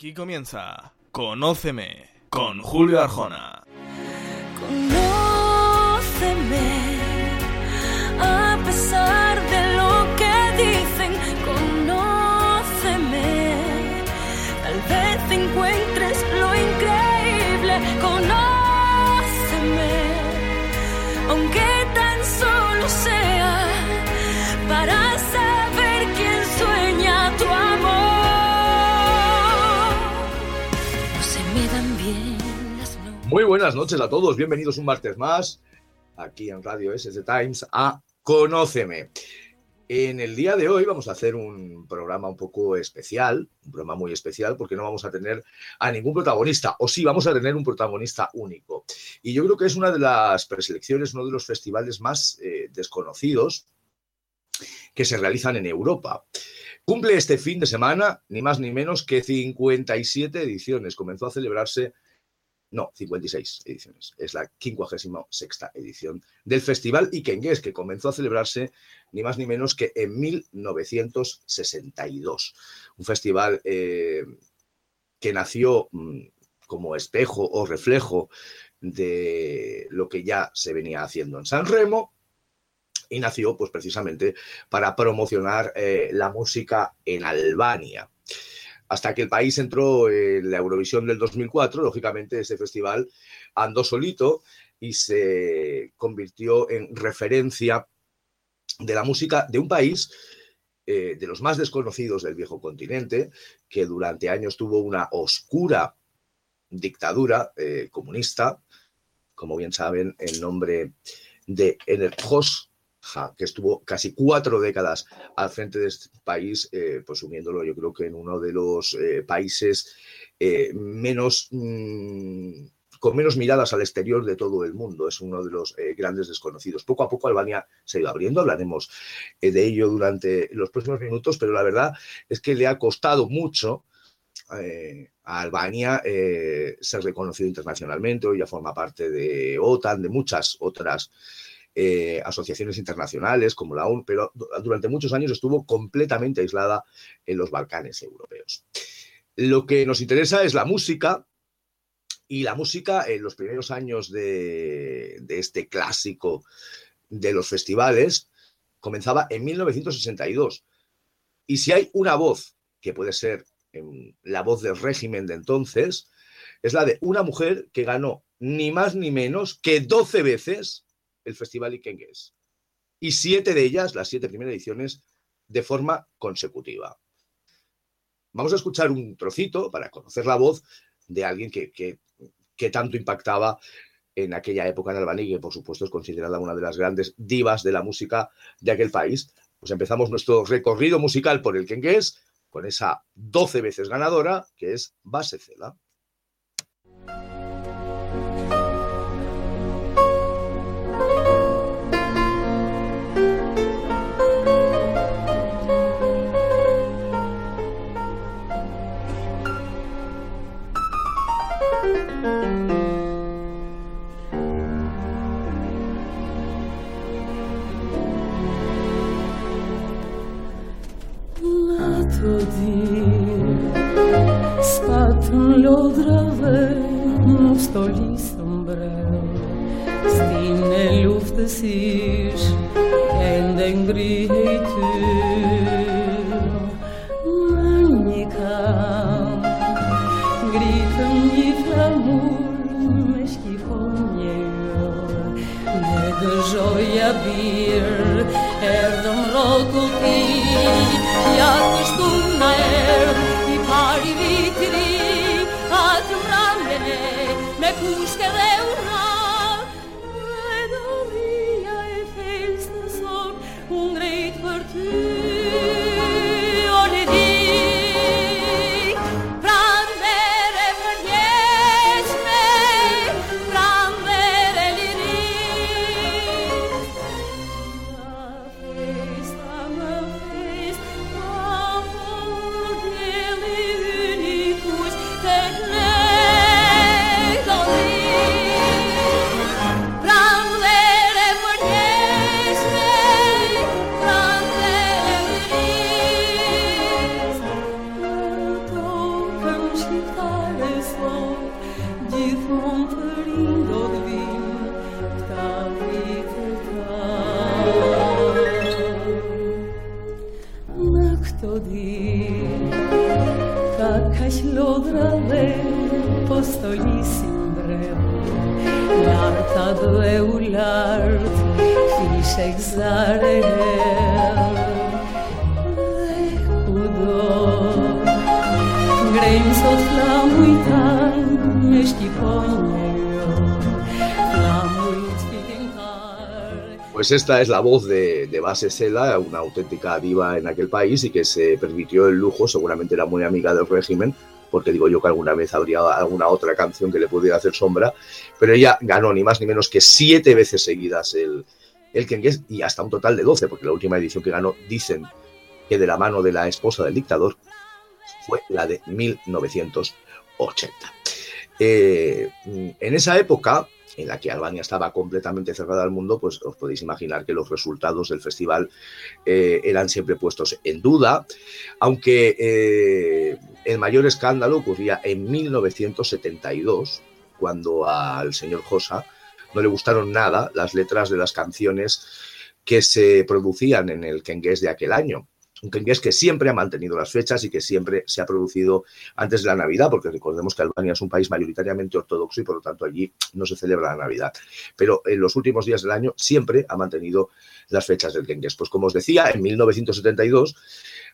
Aquí comienza Conóceme con Julio Arjona. Conóceme a pesar de lo que dicen. Conóceme. Tal vez encuentres Muy buenas noches a todos, bienvenidos un martes más aquí en Radio SS Times a Conóceme. En el día de hoy vamos a hacer un programa un poco especial, un programa muy especial porque no vamos a tener a ningún protagonista, o sí vamos a tener un protagonista único. Y yo creo que es una de las preselecciones, uno de los festivales más eh, desconocidos que se realizan en Europa. Cumple este fin de semana ni más ni menos que 57 ediciones. Comenzó a celebrarse no, 56 ediciones. Es la 56 edición del Festival Ikengués, que comenzó a celebrarse ni más ni menos que en 1962. Un festival eh, que nació mm, como espejo o reflejo de lo que ya se venía haciendo en San Remo y nació pues precisamente para promocionar eh, la música en Albania hasta que el país entró en la Eurovisión del 2004, lógicamente ese festival andó solito y se convirtió en referencia de la música de un país eh, de los más desconocidos del viejo continente, que durante años tuvo una oscura dictadura eh, comunista, como bien saben, en nombre de Enerjos, Que estuvo casi cuatro décadas al frente de este país, eh, pues sumiéndolo yo creo que en uno de los eh, países eh, menos, mm, con menos miradas al exterior de todo el mundo. Es uno de los grandes desconocidos. Poco a poco Albania se ha ido abriendo, hablaremos de ello durante los próximos minutos, pero la verdad es que le ha costado mucho a Albania ser reconocido internacionalmente, hoy ya forma parte de OTAN, de muchas otras eh, asociaciones internacionales como la ONU, pero du- durante muchos años estuvo completamente aislada en los Balcanes europeos. Lo que nos interesa es la música, y la música en los primeros años de, de este clásico de los festivales comenzaba en 1962. Y si hay una voz que puede ser em, la voz del régimen de entonces, es la de una mujer que ganó ni más ni menos que 12 veces el Festival Ikengues. Y siete de ellas, las siete primeras ediciones, de forma consecutiva. Vamos a escuchar un trocito para conocer la voz de alguien que, que, que tanto impactaba en aquella época en Albania y que por supuesto es considerada una de las grandes divas de la música de aquel país. Pues empezamos nuestro recorrido musical por el Kengues con esa 12 veces ganadora que es Basecela. Σπάτουν λόδραβε μου στολή σομπρέ Στην ελούφτε σύρ εν δεν γρήγορα Μάνικα γρήγορα γύφρα μου με σκυφόν γελιό Νέγκα ζωιά μπήρ έρδον ρόκο τι για του Me Аж лодра posto по столі сімбрем, Ларта дле улярт, фішек зарем. Pues esta es la voz de, Base Sela, una auténtica diva en aquel país y que se permitió el lujo, seguramente era muy amiga del régimen, porque digo yo que alguna vez habría alguna otra canción que le pudiera hacer sombra, pero ella ganó ni más ni menos que siete veces seguidas el, el Kengues y hasta un total de 12, porque la última edición que ganó dicen que de la mano de la esposa del dictador fue la de 1980. Eh, en esa época, en la que Albania estaba completamente cerrada al mundo, pues os podéis imaginar que los resultados del festival eh, eran siempre puestos en duda, aunque eh, el mayor escándalo ocurría en 1972, cuando al señor Josa no le gustaron nada las letras de las canciones que se producían en el Kengués de aquel año. Un Kengués que siempre ha mantenido las fechas y que siempre se ha producido antes de la Navidad, porque recordemos que Albania es un país mayoritariamente ortodoxo y por lo tanto allí no se celebra la Navidad. Pero en los últimos días del año siempre ha mantenido las fechas del Kengués. Pues como os decía, en 1972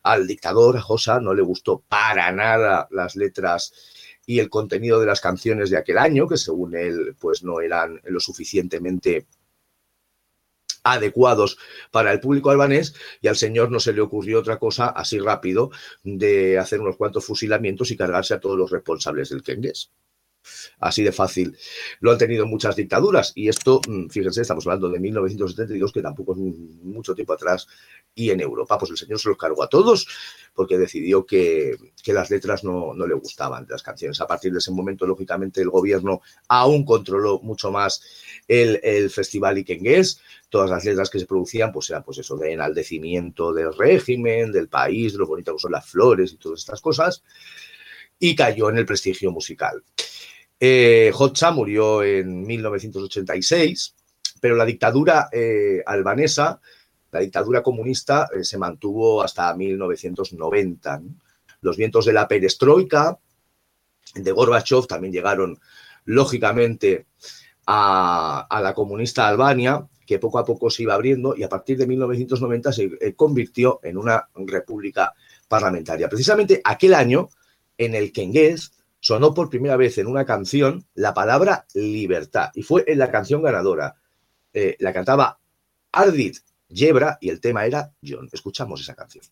al dictador Josa no le gustó para nada las letras y el contenido de las canciones de aquel año, que según él pues no eran lo suficientemente adecuados para el público albanés y al señor no se le ocurrió otra cosa así rápido de hacer unos cuantos fusilamientos y cargarse a todos los responsables del Kengués. Así de fácil. Lo han tenido muchas dictaduras y esto, mm, fíjense, estamos hablando de 1972, que tampoco es mucho tiempo atrás, y en Europa, pues el señor se los cargó a todos porque decidió que, que las letras no, no, le gustaban de las canciones. A partir de ese momento, lógicamente, el gobierno aún controló mucho más el, el festival Ikengués. Todas las letras que se producían, pues eran pues eso, de enaldecimiento del régimen, del país, de lo bonito que son las flores y todas estas cosas. Y cayó en el prestigio musical. Eh, murió en 1986, pero la dictadura eh, albanesa, la dictadura comunista, eh, se mantuvo hasta 1990. ¿no? Los vientos de la perestroika, de Gorbachev, también llegaron, lógicamente, a, la comunista Albania, que poco a poco se iba abriendo y a partir de 1990 se eh, convirtió en una república parlamentaria. Precisamente aquel año en el Kengués sonó por primera vez en una canción la palabra libertad y fue en la canción ganadora. Eh, la cantaba Ardit Yebra y el tema era John. Escuchamos esa canción.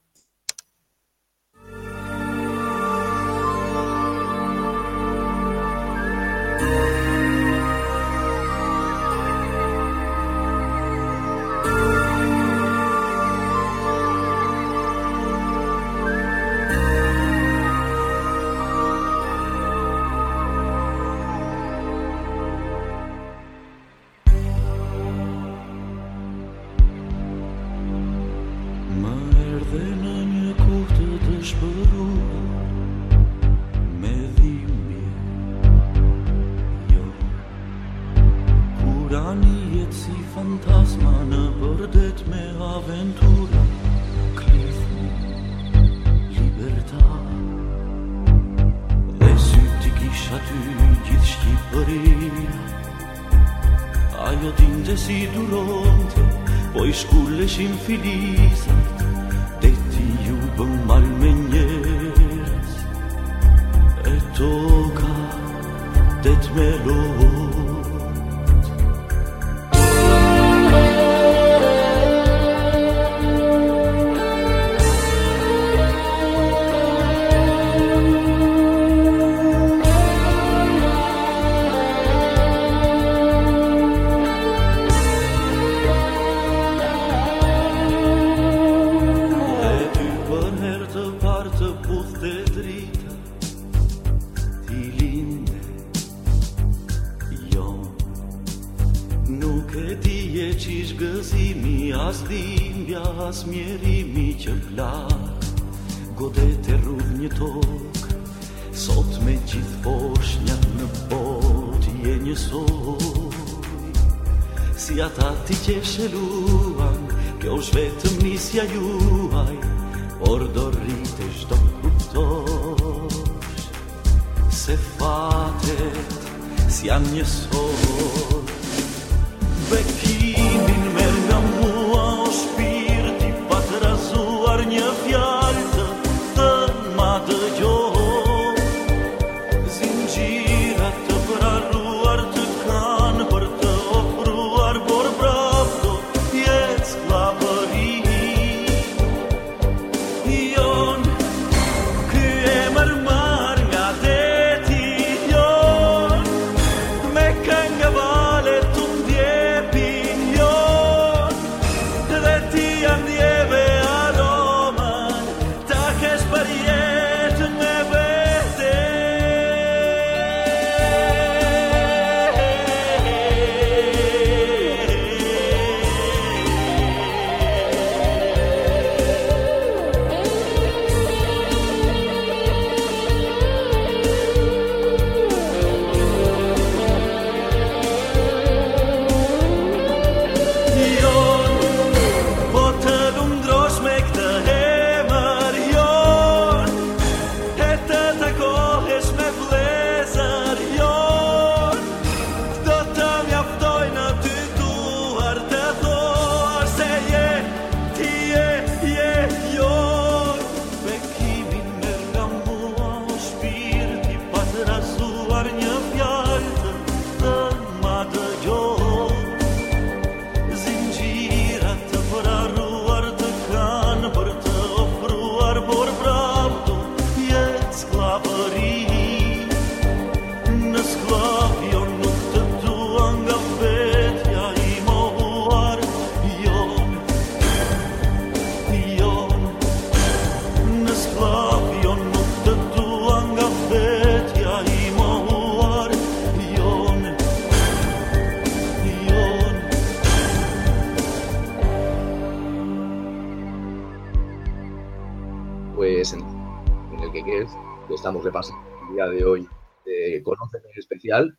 Que es, que estamos repasando el día de hoy, eh, Conóceme en especial,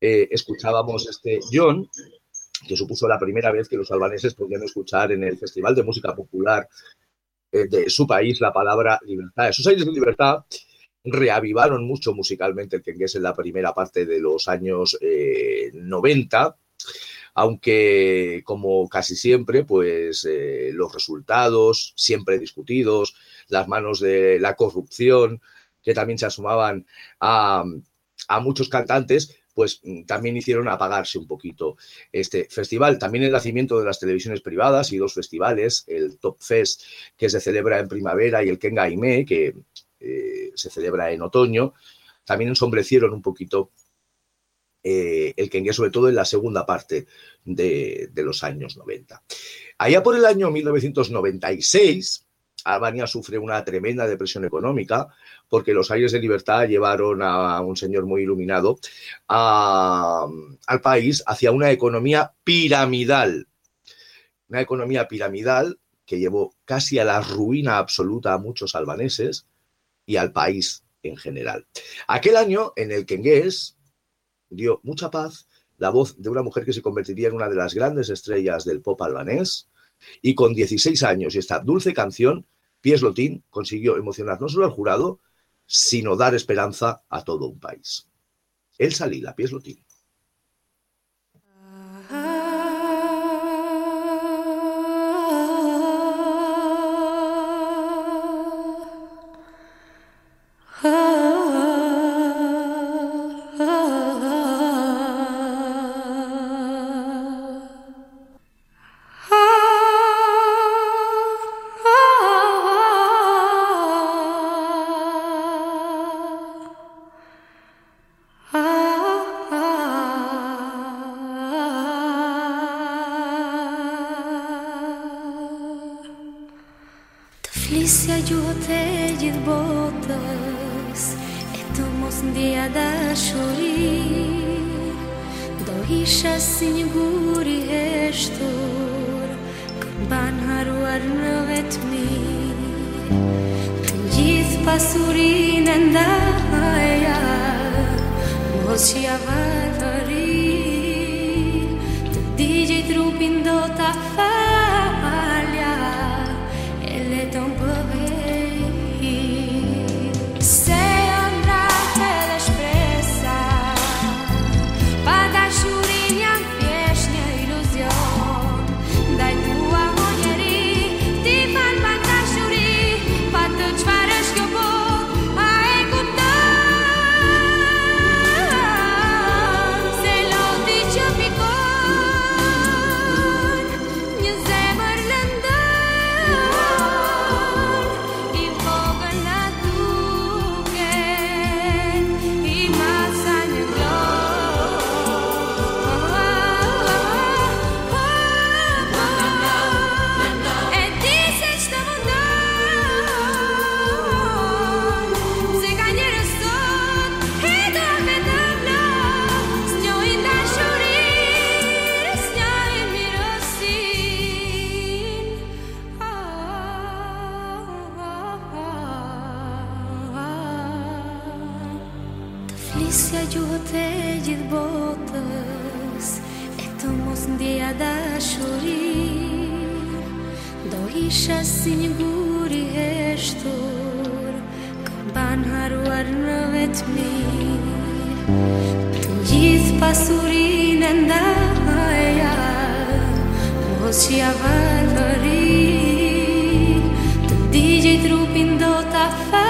eh, escuchábamos este John, que supuso la primera vez que los albaneses podían escuchar en el Festival de Música Popular eh, de su país la palabra libertad. Esos años de libertad reavivaron mucho musicalmente el quengués en la primera parte de los años eh, 90, aunque como casi siempre, pues eh, los resultados siempre discutidos, las manos de la corrupción que también se asomaban a, muchos cantantes, pues mm, también hicieron apagarse un poquito este festival. También el nacimiento de las televisiones privadas y dos festivales, el Top Fest, que se celebra en primavera, y el Kenga Aime, que eh, se celebra en otoño, también ensombrecieron un poquito eh, el Kengue, sobre todo en la segunda parte de, de los años 90. Allá por el año 1996, Albania sufre una tremenda depresión económica porque los aires de libertad llevaron a un señor muy iluminado al país hacia una economía piramidal. Una economía piramidal que llevó casi a la ruina absoluta a muchos albaneses y al país en general. Aquel año en el que Engués dio mucha paz la voz de una mujer que se convertiría en una de las grandes estrellas del pop albanés y con 16 años y esta dulce canción, Pies Lotín consiguió emocionar no solo al jurado, sino dar esperanza a todo un país. El Salila, Pies Lotín. inen daia, mosiavada. Isha si një guri heshtur Këmban haruar në vetëmi Të gjithë pasurin e ndaja Mos që ja valëri Të digje trupin do ta falja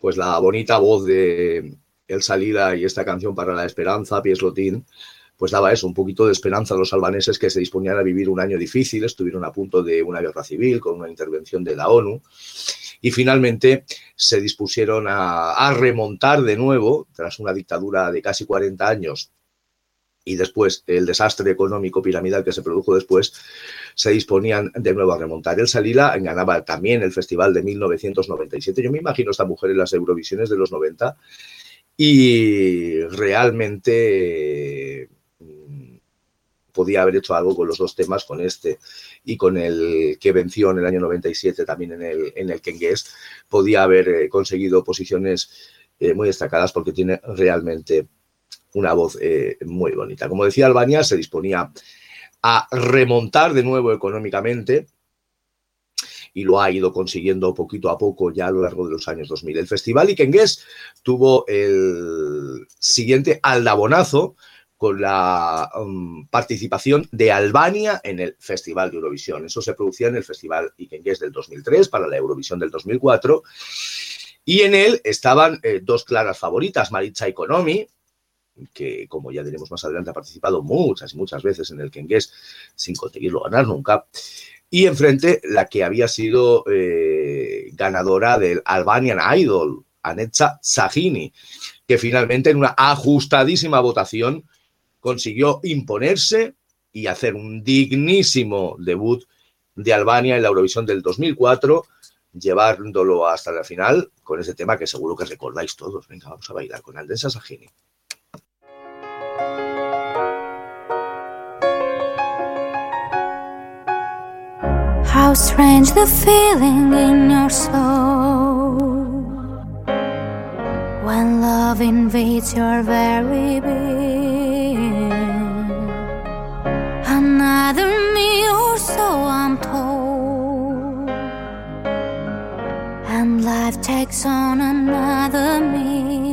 Pues la bonita voz de El Salida y esta canción para la esperanza, Pies Lotín, pues daba eso, un poquito de esperanza a los albaneses que se disponían a vivir un año difícil, estuvieron a punto de una guerra civil con una intervención de la ONU y finalmente se dispusieron a, remontar de nuevo, tras una dictadura de casi 40 años y después el desastre económico piramidal que se produjo después, se disponían de nuevo a remontar. El Salila ganaba también el festival de 1997. Yo me imagino esta mujer en las Eurovisiones de los 90 y realmente podía haber hecho algo con los dos temas, con este y con el que venció en el año 97 también en el, en el Kengues, podía haber eh, conseguido posiciones eh, muy destacadas porque tiene realmente una voz eh, muy bonita. Como decía Albania, se disponía a remontar de nuevo económicamente y lo ha ido consiguiendo poquito a poco ya a lo largo de los años 2000. El Festival Ikengues tuvo el siguiente aldabonazo con la um, participación de Albania en el Festival de Eurovisión. Eso se producía en el Festival Ikengues del 2003 para la Eurovisión del 2004 y en él estaban eh, dos claras favoritas, Maritza Economy, que como ya diremos más adelante ha participado muchas y muchas veces en el Kengues sin conseguirlo ganar nunca, y enfrente la que había sido eh, ganadora del Albanian Idol, Anetza Sahini, que finalmente en una ajustadísima votación consiguió imponerse y hacer un dignísimo debut de Albania en la Eurovisión del 2004, llevándolo hasta la final con ese tema que seguro que recordáis todos. Venga, vamos a bailar con Alden Sasajini. How strange the feeling in your soul when love invades your very being. Another me, or so I'm told, and life takes on another meaning.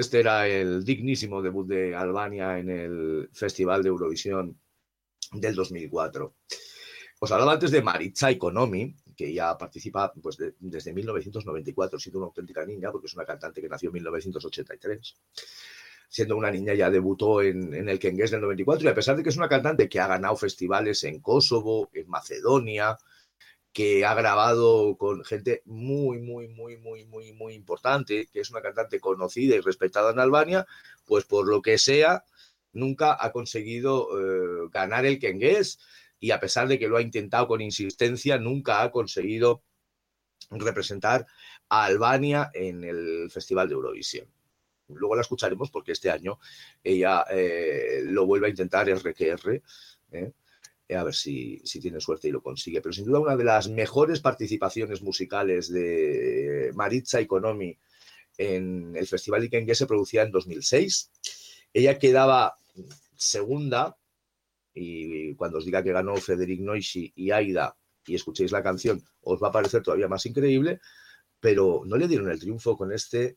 Este era el dignísimo debut de Albania en el Festival de Eurovisión del 2004. Os hablaba antes de Maritza Economi, que ya participa pues, de- desde 1994, siendo una auténtica niña, porque es una cantante que nació en 1983. Siendo una niña ya debutó en, el Kengues del 94 y a pesar de que es una cantante que ha ganado festivales en Kosovo, en Macedonia, que ha grabado con gente muy, muy, muy, muy, muy, muy importante, que es una cantante conocida y respetada en Albania, pues por lo que sea, nunca ha conseguido eh, ganar el Kengues y a pesar de que lo ha intentado con insistencia, nunca ha conseguido representar a Albania en el Festival de Eurovisión. Luego la escucharemos porque este año ella eh, lo vuelve a intentar RQR. A ver si, tiene suerte y lo consigue. Pero sin duda una de las mejores participaciones musicales de Maritza Economi en el Festival Ikengue se producía en 2006. Ella quedaba segunda y cuando os diga que ganó Frederic Noishi y Aida y escuchéis la canción os va a parecer todavía más increíble, pero no le dieron el triunfo con este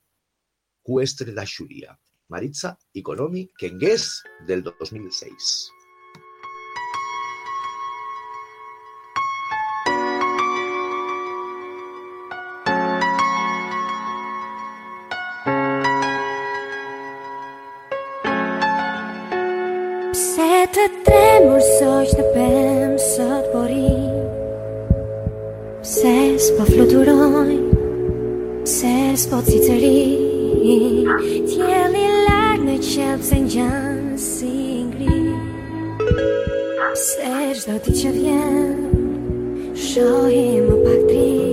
Cuestre da Shuria. Maritza Economi Kengues del 2006. S'po fluturoj Pse s'po cicëri. Tjeli lartë në qelë pse ngjanë si ngri. Pse çdo ti që vjen Shohi më pak trit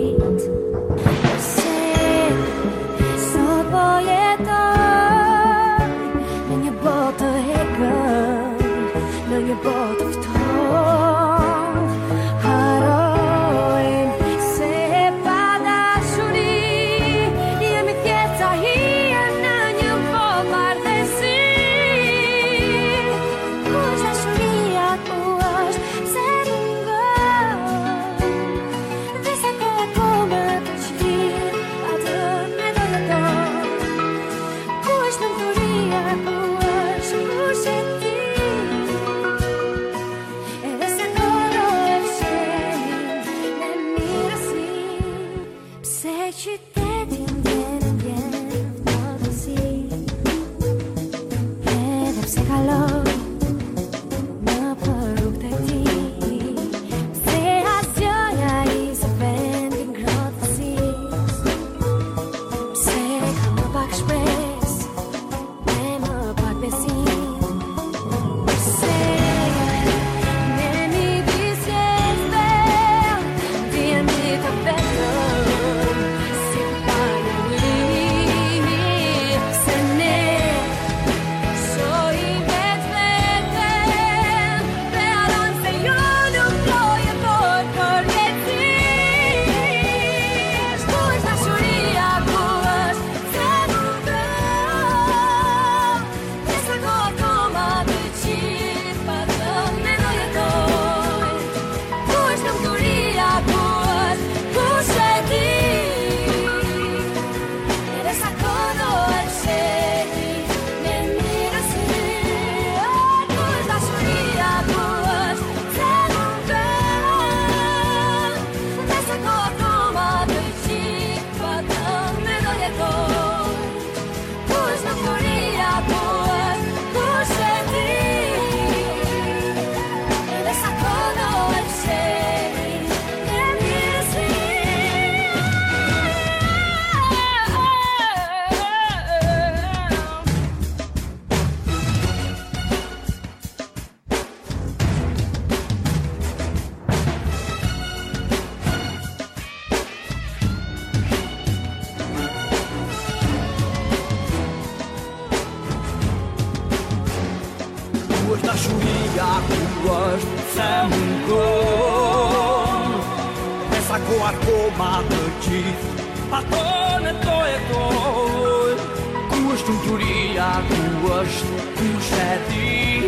comandantes Patone toetoi Custum juria duas Custedi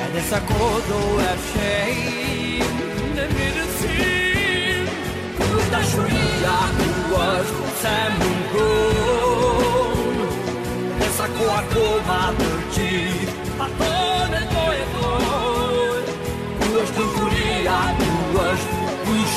É dessa codo é cheio é De medicin Custa juria duas Semungo é Dessa coa comandantes Patone toetoi Custum juria duas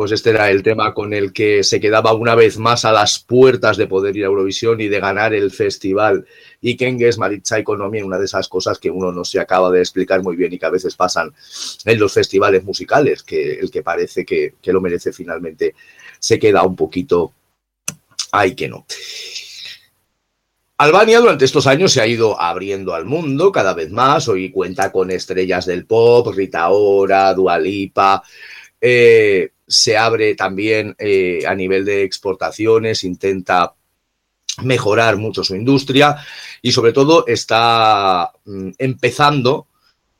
Pues este era el tema con el que se quedaba una vez más a las puertas de poder ir a Eurovisión y de ganar el festival. Y Kengues, Maritza Economía, una de esas cosas que uno no se acaba de explicar muy bien y que a veces pasan en los festivales musicales, que el que parece que, que lo merece finalmente se queda un poquito ay que no. Albania durante estos años se ha ido abriendo al mundo cada vez más. Hoy cuenta con estrellas del pop, Rita Ora, Dua Lipa. Eh, se abre también eh, a nivel de exportaciones, intenta mejorar mucho su industria y sobre todo está mm, empezando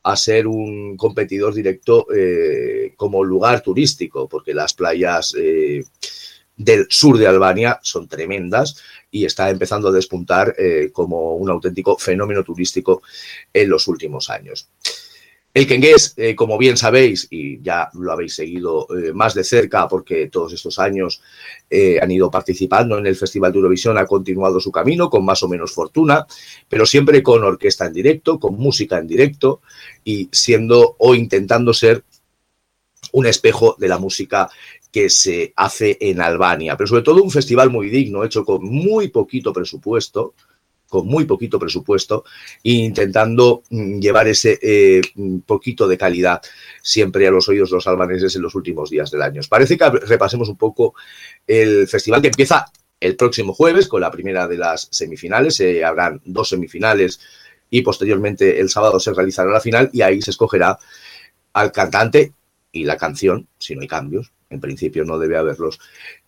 a ser un competidor directo eh, como lugar turístico, porque las playas eh, del sur de Albania son tremendas y está empezando a despuntar como un auténtico fenómeno turístico en los últimos años. El Kengués, eh, como bien sabéis, y ya lo habéis seguido eh, más de cerca porque todos estos años eh, han ido participando en el Festival de Eurovisión, ha continuado su camino con más o menos fortuna, pero siempre con orquesta en directo, con música en directo y siendo o intentando ser un espejo de la música que se hace en Albania, pero sobre todo un festival muy digno, hecho con muy poquito presupuesto, con muy poquito presupuesto, e intentando mm, llevar ese eh, mm, poquito de calidad siempre a los oídos de los albaneses en los últimos días del año. Parece que repasemos un poco el festival que empieza el próximo jueves con la primera de las semifinales. Eh, habrán dos semifinales y posteriormente el sábado se realizará la final y ahí se escogerá al cantante y la canción, si no hay cambios, en principio no debe haberlos,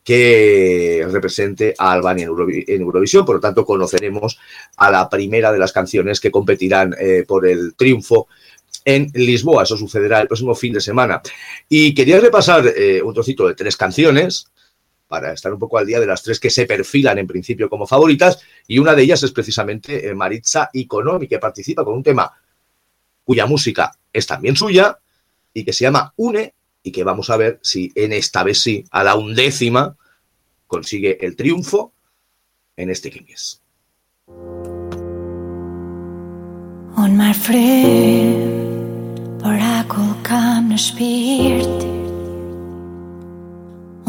que represente a Albania en, Eurovi- en Eurovisión. Por lo tanto, conoceremos a la primera de las canciones que competirán eh, por el triunfo en Lisboa. Eso sucederá el próximo fin de semana. Y quería repasar eh, un trocito de tres canciones para estar un poco al día de las tres que se perfilan en principio como favoritas. Y una de ellas es precisamente eh, Maritza Economi, que participa con un tema cuya música es también suya y que se llama Une y que vamos a ver si en esta vez sí, a la undécima, consigue el triunfo en este Kings. Marë frymë, por akull kam në shpirt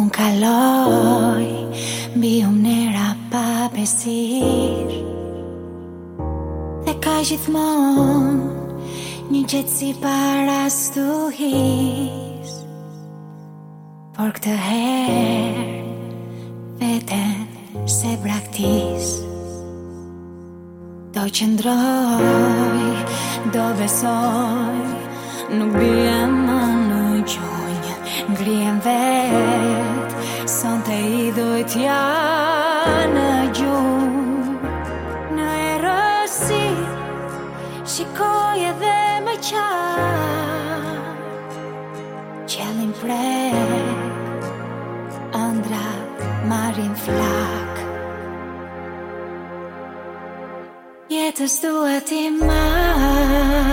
Unë kaloj, mbi umnera pa besir Dhe ka gjithmonë, një gjëtësi para stuhis Por këtë herë, veten se braktis Do qëndroj, do besoj Nuk bie më në gjunjë Ngrijem vet Son të idhujt janë në gjumë Në erësi Shikoj edhe më qartë Qëllim prek Ëndra marin flak. Jetës duhet i marr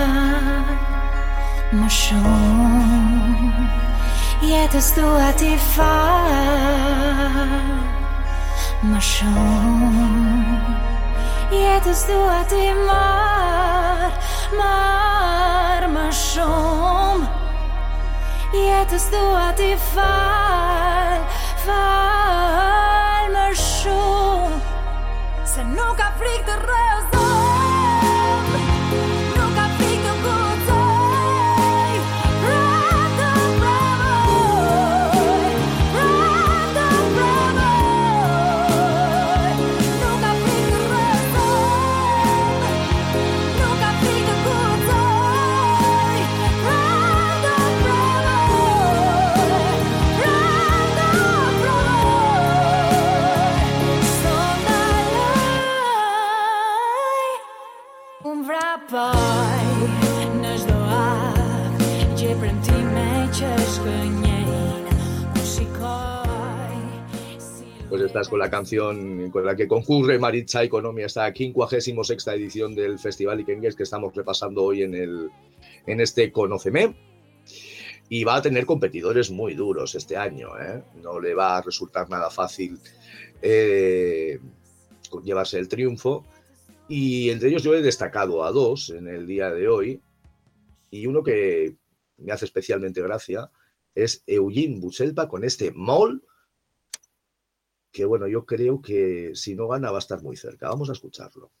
Më shumë. Jetës duhet i fal Më shumë. Jetës duhet i marr Marr më shumë. Jetës duhet i fal Fal më shumë Se nuk ka frikë të rrezon con la canción con la que concurre Maritza Economia, esta 56 edición del Festival Ikengues que estamos repasando hoy en, el, en este Conóceme. Y va a tener competidores muy duros este año, ¿eh? No le va a resultar nada fácil eh, llevarse el triunfo. Y entre ellos yo he destacado a dos en el día de hoy. Y uno que me hace especialmente gracia es Eugene Buselpa con este Mol que bueno, yo creo que si no gana va a estar muy cerca. Vamos a escucharlo.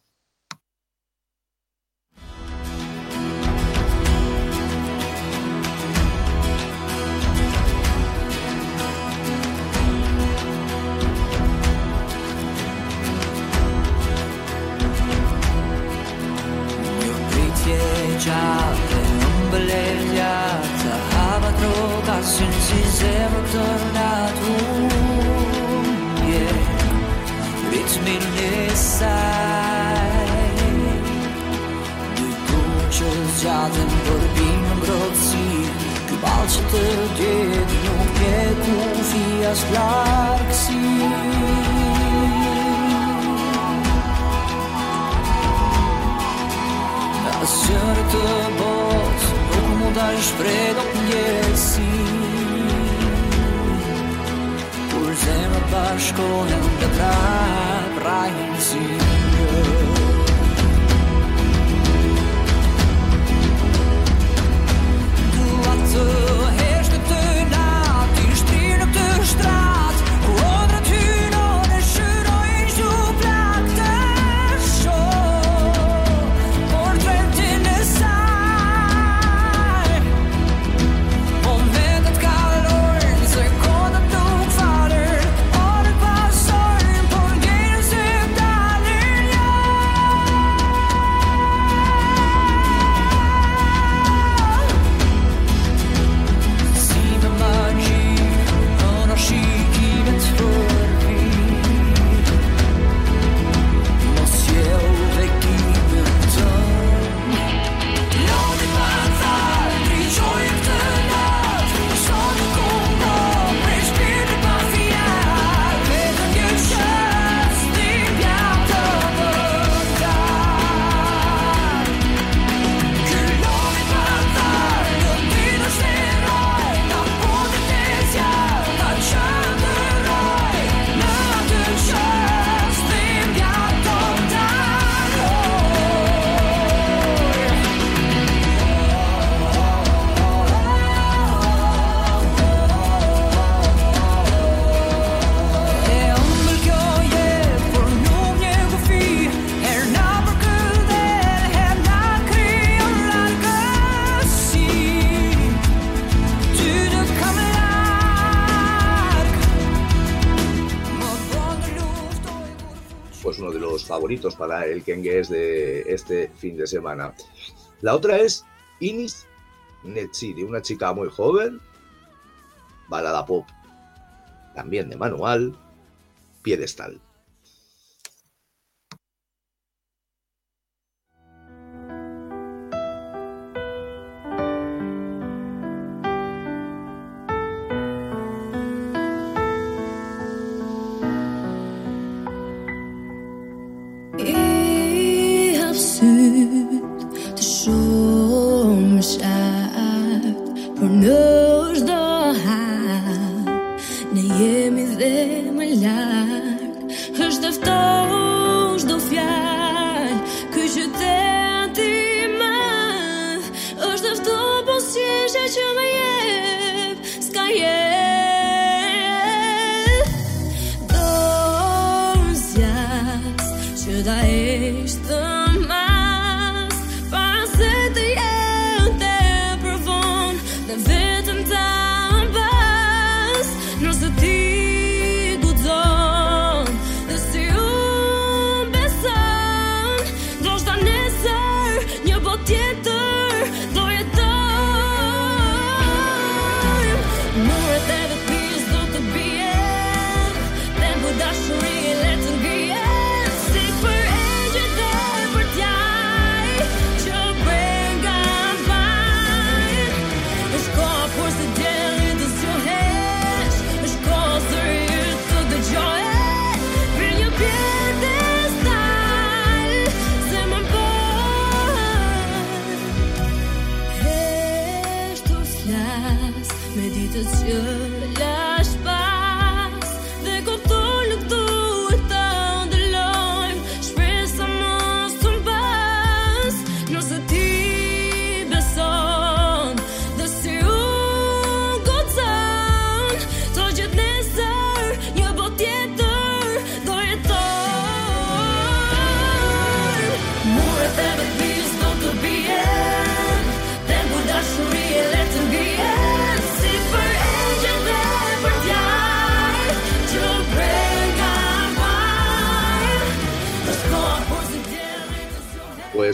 Saj Dy punë që zgjatën për bimë mbrotësi Ky balë që të djeg nuk e kufi as larkësi Asgjëre të botë Nuk mund ta shpreh dot ndjesi Kur zemrat bashkohen dhe prap rajnë si para el Kengues de este fin de semana. La otra es Inis Netsiri, una chica muy joven, balada pop, también de manual, piedestal. estranha.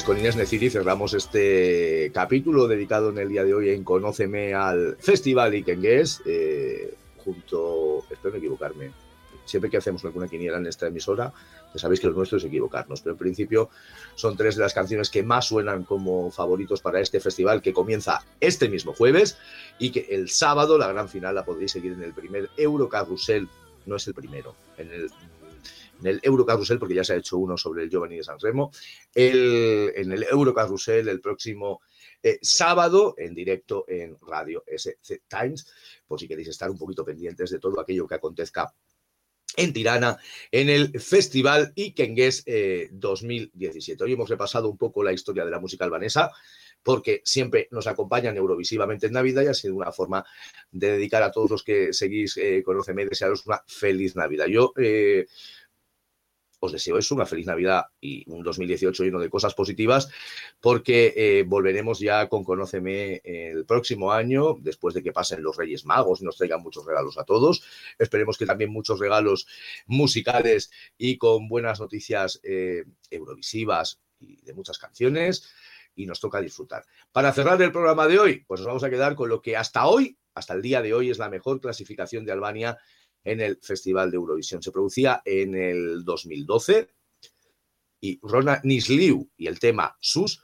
Con Inés Neciri cerramos este capítulo dedicado en el día de hoy en Conóceme al Festival Ikengues, eh, junto, espero no equivocarme, siempre que hacemos alguna quiniela en esta emisora, ya sabéis que lo nuestro es equivocarnos, pero en principio son tres de las canciones que más suenan como favoritos para este festival que comienza este mismo jueves y que el sábado, la gran final, la podréis seguir en el primer Eurocarrusel, no es el primero, en el en el Eurocarrusel, porque ya se ha hecho uno sobre el Giovanni de San Remo, el, en el Eurocarrusel el próximo eh, sábado en directo en Radio SC Times, por si queréis estar un poquito pendientes de todo aquello que acontezca en Tirana en el Festival Ikengues eh, 2017. Hoy hemos repasado un poco la historia de la música albanesa porque siempre nos acompañan eurovisivamente en Navidad y ha sido una forma de dedicar a todos los que seguís eh, Conóceme, desearos una feliz Navidad. Yo eh, os deseo eso, una feliz Navidad y un 2018 lleno de cosas positivas, porque eh, volveremos ya con Conóceme el próximo año, después de que pasen los Reyes Magos y nos traigan muchos regalos a todos. Esperemos que también muchos regalos musicales y con buenas noticias eh, eurovisivas y de muchas canciones. Y nos toca disfrutar. Para cerrar el programa de hoy, pues nos vamos a quedar con lo que hasta hoy, hasta el día de hoy, es la mejor clasificación de Albania en el Festival de Eurovisión. Se producía en el 2012 y Rona Nisliu y el tema Sus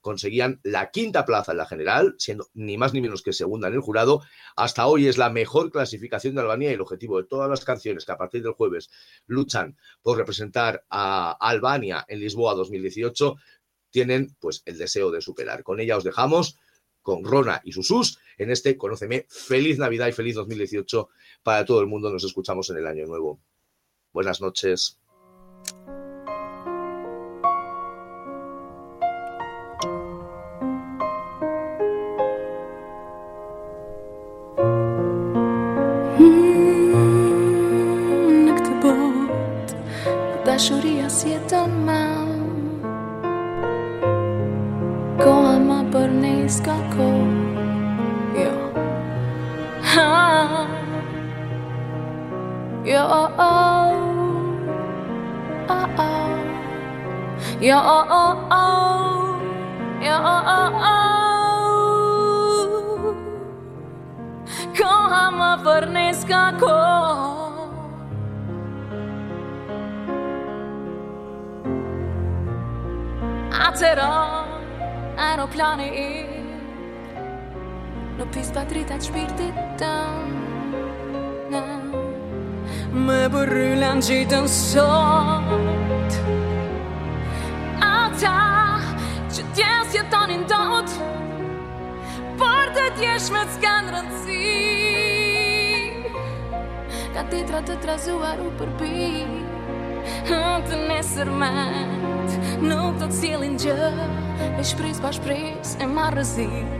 conseguían la quinta plaza en la general, siendo ni más ni menos que segunda en el jurado. Hasta hoy es la mejor clasificación de Albania y el objetivo de todas las canciones que a partir del jueves luchan por representar a Albania en Lisboa 2018 tienen pues el deseo de superar. Con ella os dejamos con Rona y Susus en este Conóceme. Feliz Navidad y feliz 2018 para todo el mundo. Nos escuchamos en el año nuevo. Buenas noches. Në place got cold. Yeah. Yo, oh, oh, oh, oh. Yo, oh, oh, oh. Oh, oh, oh. Kohama forneska cold. Ateron, aeroplanet Në pis pa dritat shpirtit tëm. Më bërryllan gjitën sot. Ata që t'jes jetonin dot Por të t'jesh me t'skan rëndësi. Ka tetra të trazuar u përpi Të nesërmet Nuk do t'sjelin gjë E shpris pa shpris e marrëzi